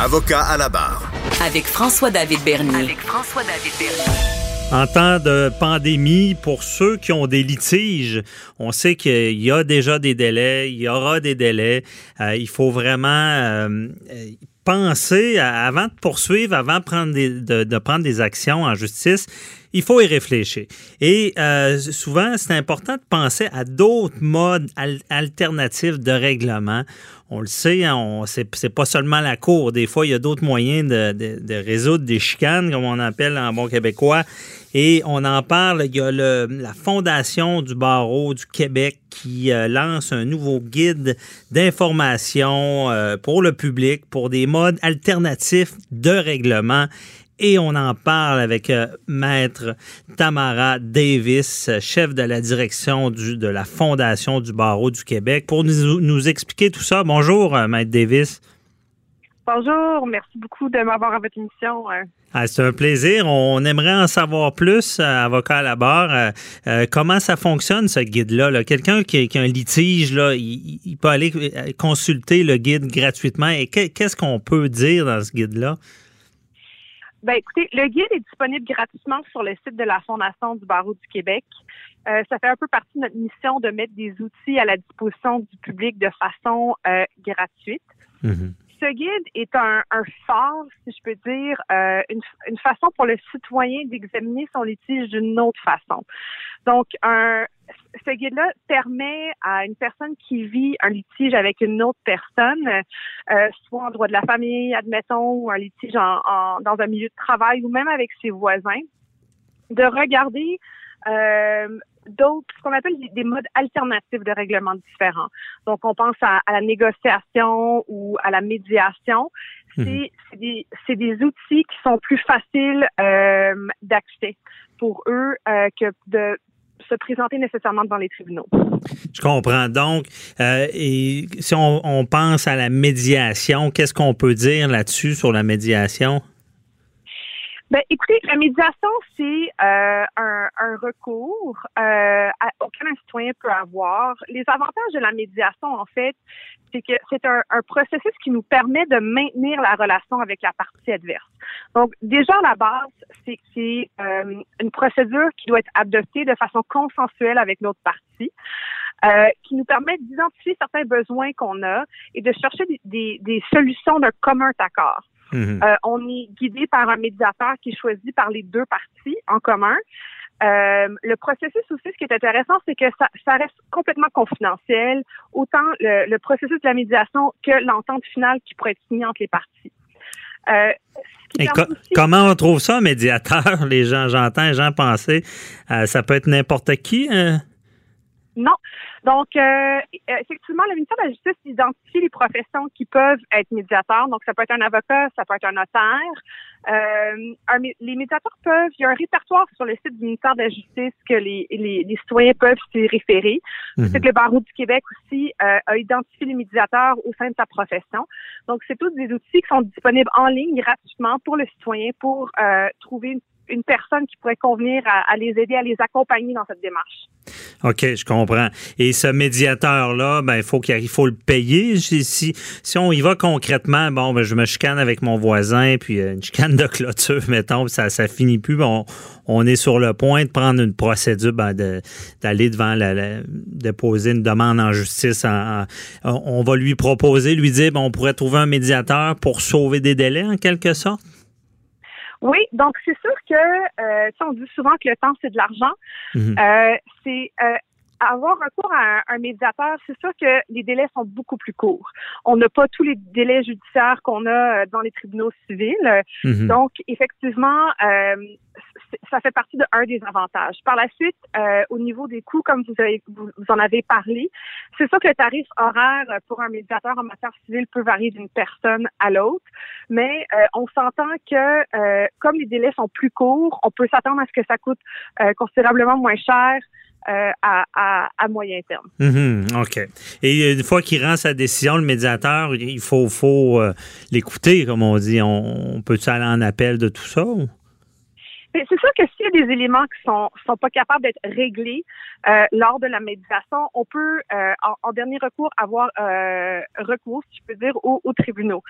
Avocat à la barre. Avec François-David Bernier. Avec François-David Bernier. En temps de pandémie, pour ceux qui ont des litiges, on sait qu'il y a déjà des délais, il y aura des délais. Euh, il faut vraiment euh, penser, avant de poursuivre, avant de prendre des, de, prendre des actions en justice, il faut y réfléchir. Et euh, souvent, c'est important de penser à d'autres modes alternatifs de règlement. On le sait, hein, c'est pas seulement la cour. Des fois, il y a d'autres moyens de, résoudre des chicanes, comme on appelle en bon québécois. Et on en parle. Il y a la Fondation du barreau du Québec qui euh, lance un nouveau guide d'information euh, pour le public pour des modes alternatifs de règlement et on en parle avec euh, Maître Tamara Davis, chef de la direction du, de la Fondation du barreau du Québec, pour nous, nous expliquer tout ça. Bonjour, euh, Maître Davis. Bonjour, merci beaucoup de m'avoir à votre émission. Euh. Ah, c'est un plaisir. On aimerait en savoir plus, avocat à la barre. comment ça fonctionne, ce guide-là? Quelqu'un qui, qui, a un litige, là, il, il, peut aller consulter le guide gratuitement. Et qu'est-ce qu'on peut dire dans ce guide-là? Ben, écoutez, le guide est disponible gratuitement sur le site de la Fondation du barreau du Québec. Euh, ça fait un peu partie de notre mission de mettre des outils à la disposition du public de façon euh, gratuite. Mm-hmm. Ce guide est un, un, phare, si je peux dire, euh, une, une, façon pour le citoyen d'examiner son litige d'une autre façon. Donc, un, ce guide-là permet à une personne qui vit un litige avec une autre personne, euh, soit en droit de la famille, admettons, ou un litige en, dans un milieu de travail ou même avec ses voisins, de regarder d'autres, ce qu'on appelle des modes alternatifs de règlement différents. Donc, on pense à, la négociation ou à la médiation. C'est mhm. des, des, outils qui sont plus faciles euh, d'accès pour eux euh, que de se présenter nécessairement devant les tribunaux. Je comprends. Donc, euh, et si on, on, pense à la médiation, qu'est-ce qu'on peut dire là-dessus sur la médiation? Ben, écoutez, la médiation, c'est euh, un, un, recours euh, auquel un citoyen peut avoir. Les avantages de la médiation, en fait, c'est que c'est un, un, processus qui nous permet de maintenir la relation avec la partie adverse. Donc, déjà, à la base, c'est c'est euh, une procédure qui doit être adoptée de façon consensuelle avec l'autre partie. Euh, qui nous permet d'identifier certains besoins qu'on a et de chercher des, des, des solutions d'un commun accord. Mhm. Euh, on est guidé par un médiateur qui est choisi par les deux parties en commun. Euh, le processus aussi, ce qui est intéressant, c'est que ça, ça, reste complètement confidentiel, autant le, le, processus de la médiation que l'entente finale qui pourrait être signée entre les parties. Euh, Et comment on trouve ça, médiateur? Les gens, j'entends les gens penser, euh, ça peut être n'importe qui. Hein? Non. Donc, euh, effectivement, le ministère de la Justice identifie les professions qui peuvent être médiateurs. Donc, ça peut être un avocat, ça peut être un notaire. Euh, les médiateurs peuvent, il y a un répertoire sur le site du ministère de la Justice que les, les, les citoyens peuvent s'y référer. Mhm. C'est que le barreau du Québec aussi euh, a identifié les médiateurs au sein de sa profession. Donc, c'est tous des outils qui sont disponibles en ligne gratuitement pour le citoyen pour euh, trouver une une personne qui pourrait convenir à, les aider, à les accompagner dans cette démarche. OK, je comprends. Et ce médiateur-là, ben, il faut qu'il faut le payer. Si, si on y va concrètement, bon, ben, je me chicane avec mon voisin, puis euh, une chicane de clôture, mettons, ça, ça finit plus. On est sur le point de prendre une procédure, ben, d'aller devant la, déposer une demande en justice. on va lui proposer, lui dire, ben, on pourrait trouver un médiateur pour sauver des délais, en quelque sorte? Oui, donc c'est sûr que, euh, on dit souvent que le temps, c'est de l'argent. Mhm. Euh, c'est euh, avoir recours à un, médiateur, c'est sûr que les délais sont beaucoup plus courts. On n'a pas tous les délais judiciaires qu'on a euh, dans les tribunaux civils. Mhm. Donc, effectivement, euh, ça fait partie de un des avantages. Par la suite, euh, au niveau des coûts, comme vous, avez, vous, en avez parlé, c'est sûr que le tarif horaire pour un médiateur en matière civile peut varier d'une personne à l'autre, mais euh, on s'entend que euh, comme les délais sont plus courts, on peut s'attendre à ce que ça coûte considérablement moins cher euh, à, à, à, moyen terme. Mm-hmm. OK. Et une fois qu'il rend sa décision, le médiateur, il faut, faut l'écouter, comme on dit. On, peut-tu aller en appel de tout ça? C'est sûr que s'il y a des éléments qui sont sont pas capables d'être réglés euh, lors de la médiation, on peut euh, en, dernier recours avoir euh, recours, si je peux dire, aux, tribunaux.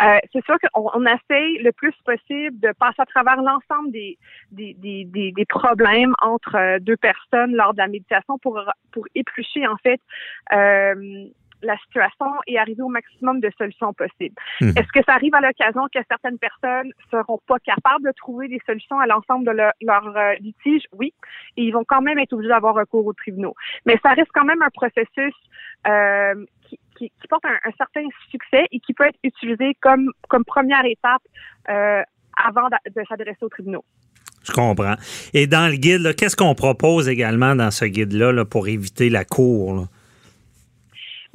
c'est sûr qu'on on essaye le plus possible de passer à travers l'ensemble des des, des, des, problèmes entre deux personnes lors de la médiation pour pour éplucher en fait la situation et arriver au maximum de solutions possibles. Mhm. Est-ce que ça arrive à l'occasion que certaines personnes seront pas capables de trouver des solutions à l'ensemble de leur, euh, litige? Oui. Et ils vont quand même être obligés d'avoir recours aux tribunaux. Mais ça reste quand même un processus euh, qui, qui, porte un, certain succès et qui peut être utilisé comme, comme première étape euh, avant de, s'adresser aux tribunaux. Je comprends. Et dans le guide, qu'est-ce qu'on propose également dans ce guide-là là, pour éviter la cour? Là?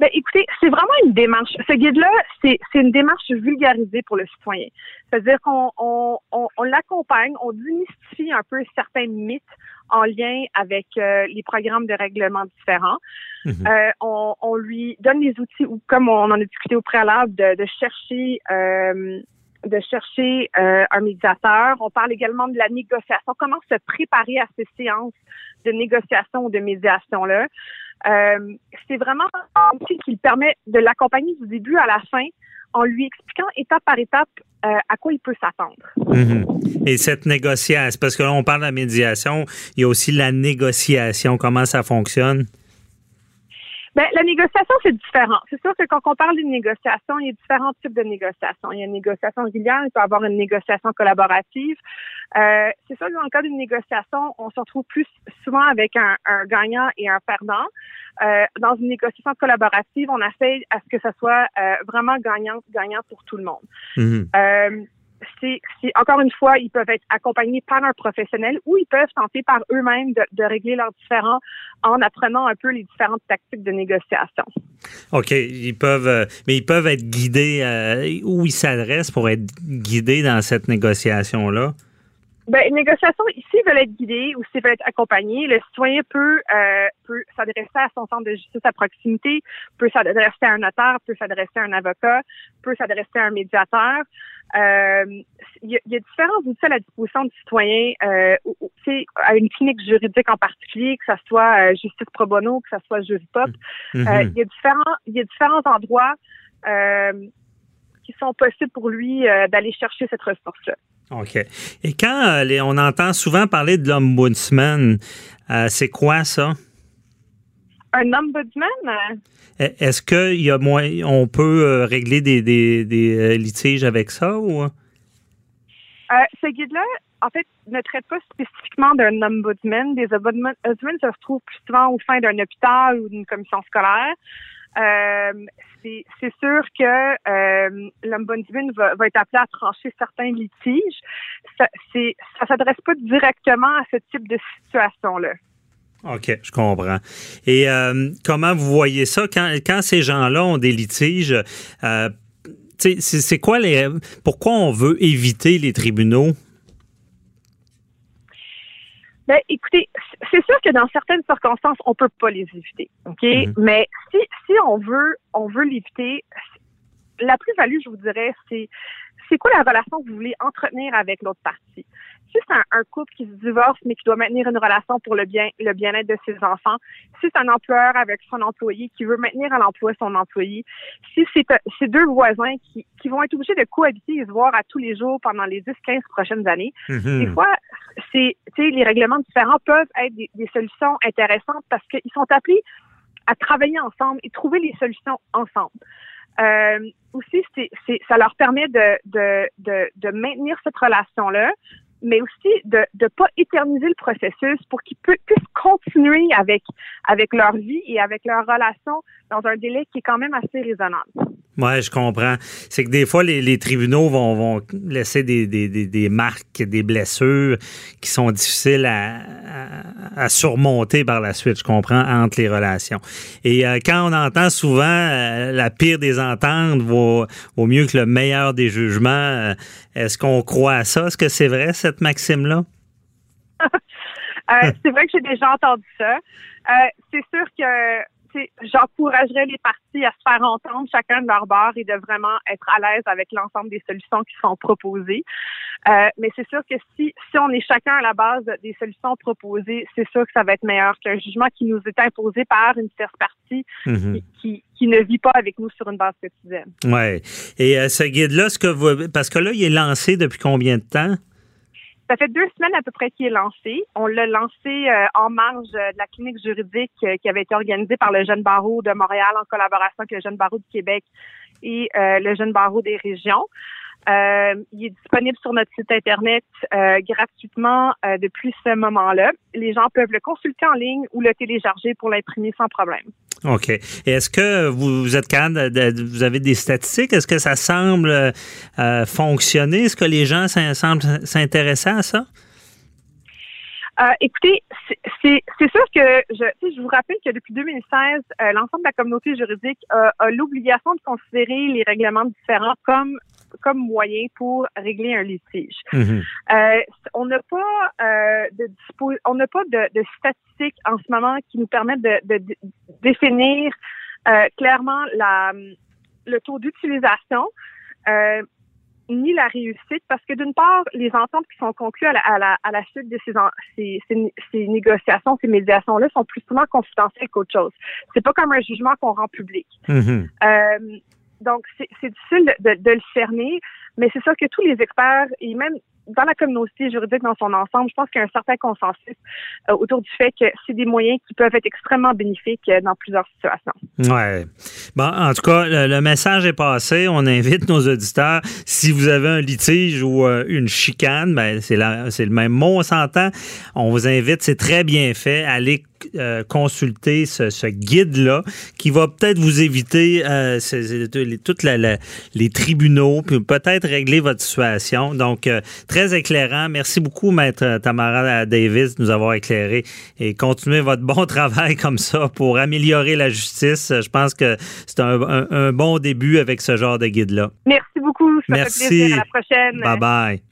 Ben, écoutez, c'est vraiment une démarche. Ce guide-là, c'est, une démarche vulgarisée pour le citoyen. C'est-à-dire qu'on on, on, l'accompagne, on démystifie un peu certains mythes en lien avec euh, les programmes de règlement différents. Mhm. Euh, on, on, lui donne les outils, ou comme on en a discuté au préalable, de, de chercher euh, de chercher euh, un médiateur. On parle également de la négociation, comment se préparer à ces séances de négociation ou de médiation-là? Euh, c'est vraiment un outil qui permet de l'accompagner du début à la fin en lui expliquant étape par étape euh, à quoi il peut s'attendre. Mhm. Et cette négociation, parce que là, on parle de la médiation, il y a aussi la négociation, comment ça fonctionne? Ben, la négociation, c'est différent. C'est sûr que quand on parle d'une négociation, il y a différents types de négociations. Il y a une négociation régulière, il peut y avoir une négociation collaborative. Euh, c'est sûr que dans le cas d'une négociation, on se retrouve plus souvent avec un, gagnant et un perdant. Euh, dans une négociation collaborative, on essaie à ce que ça soit euh, vraiment gagnant-gagnant pour tout le monde. Mhm. Euh, c'est, encore une fois, ils peuvent être accompagnés par un professionnel ou ils peuvent tenter par eux-mêmes de, régler leurs différends en apprenant un peu les différentes tactiques de négociation. OK, ils peuvent, euh, mais ils peuvent être guidés euh, où ils s'adressent pour être guidés dans cette négociation-là? Ben, une négociation, ici, veulent être guidés ou s'ils veulent être accompagnés, le citoyen peut, euh, peut s'adresser à son centre de justice à proximité, peut s'adresser à un notaire, peut s'adresser à un avocat, peut s'adresser à un médiateur. Euh, il y, a différents outils à la disposition du citoyen, euh, à une clinique juridique en particulier, que ce soit euh, justice pro bono, que ce soit Juripop. Mm-hmm. Euh, il y a différents, il y a différents endroits euh, qui sont possibles pour lui d'aller chercher cette ressource-là. OK. Et quand on entend souvent parler de l'ombudsman, c'est quoi ça? Un ombudsman? E, est-ce qu'il y a moins, on peut euh, régler des, des, des, euh, litiges avec ça ou? Euh, ce guide-là, en fait, ne traite pas spécifiquement d'un ombudsman. Des ombudsmen ça se trouve plus souvent au sein d'un hôpital ou d'une commission scolaire. Euh, c'est sûr que euh, l'ombudsman va, va, être appelé à trancher certains litiges. Ça, ça s'adresse pas directement à ce type de situation-là. OK, je comprends. Et euh, comment vous voyez ça? Quand, quand ces gens-là ont des litiges? Euh, c'est quoi les. Pourquoi on veut éviter les tribunaux? Ben, écoutez, c'est sûr que dans certaines circonstances, on peut pas les éviter, ok? Mm-hmm. Mais si si on veut on veut l'éviter, la plus-value, je vous dirais, c'est c'est quoi la relation que vous voulez entretenir avec l'autre partie? Si c'est un, couple qui se divorce mais qui doit maintenir une relation pour le bien le bien-être de ses enfants, si c'est un employeur avec son employé qui veut maintenir à l'emploi son employé, si c'est deux voisins qui, qui vont être obligés de cohabiter et se voir à tous les jours pendant les 10-15 prochaines années, mm-hmm. des fois, c'est les règlements différents peuvent être des, solutions intéressantes parce qu'ils sont appelés à travailler ensemble et trouver les solutions ensemble. Euh, aussi, c'est, ça leur permet de, de, de, maintenir cette relation-là mais aussi de ne pas éterniser le processus pour qu'ils puissent continuer avec, avec leur vie et avec leur relation dans un délai qui est quand même assez raisonnable. Oui, je comprends. C'est que des fois, les, tribunaux vont, laisser des, marques, des blessures qui sont difficiles à, surmonter par la suite, je comprends, entre les relations. Et euh, quand on entend souvent euh, la pire des ententes vaut, vaut, mieux que le meilleur des jugements, euh, est-ce qu'on croit à ça? Est-ce que c'est vrai, cette maxime-là? c'est vrai que j'ai déjà entendu ça. c'est sûr que j'encouragerais les partis à se faire entendre chacun de leur bord et de vraiment être à l'aise avec l'ensemble des solutions qui sont proposées. Euh, mais c'est sûr que si, si on est chacun à la base des solutions proposées, c'est sûr que ça va être meilleur qu'un jugement qui nous est imposé par une tierce partie mhm. qui, qui, ne vit pas avec nous sur une base quotidienne. Ouais. Et euh, ce guide-là, ce que vous, parce que là, il est lancé depuis combien de temps? Ça fait deux semaines à peu près qu'il est lancé. On l'a lancé euh, en marge de la clinique juridique qui avait été organisée par le Jeune Barreau de Montréal en collaboration avec le Jeune Barreau du Québec et le Jeune Barreau des régions. Euh, il est disponible sur notre site Internet euh, gratuitement euh, depuis ce moment-là. Les gens peuvent le consulter en ligne ou le télécharger pour l'imprimer sans problème. OK. Et est-ce que vous, êtes capable, de, vous avez des statistiques? Est-ce que ça semble fonctionner? Est-ce que les gens semblent s'intéresser à ça? écoutez, c'est sûr que je, je vous rappelle que depuis 2016, l'ensemble de la communauté juridique a l'obligation de considérer les règlements différents comme comme moyen pour régler un litige. Mhm. Euh, on n'a pas euh, de on n'a pas de, de, statistiques en ce moment qui nous permettent de, de, définir euh, clairement la, le taux d'utilisation euh, ni la réussite, parce que d'une part, les ententes qui sont conclues à la, à la, à la suite de ces, ces, ces, ces négociations, ces médiations-là, sont plus souvent confidentielles qu'autre chose. C'est pas comme un jugement qu'on rend public. Mhm. euh, donc, c'est difficile de, le cerner, mais c'est sûr que tous les experts, et même dans la communauté juridique dans son ensemble, je pense qu'il y a un certain consensus euh, autour du fait que c'est des moyens qui peuvent être extrêmement bénéfiques euh, dans plusieurs situations. Ouais. Bon, en tout cas, le, message est passé. On invite nos auditeurs. Si vous avez un litige ou euh, une chicane, ben c'est le même mot, on s'entend. On vous invite, c'est très bien fait. Allez euh, consulter ce, guide-là qui va peut-être vous éviter euh, toutes les tribunaux, puis peut-être régler votre situation. Donc, euh, très éclairant. Merci beaucoup, Maître Tamara Davis, de nous avoir éclairé et continuez votre bon travail comme ça pour améliorer la justice. Je pense que c'est un, bon début avec ce genre de guide-là. Merci beaucoup. Ça Merci. À la prochaine. Bye bye.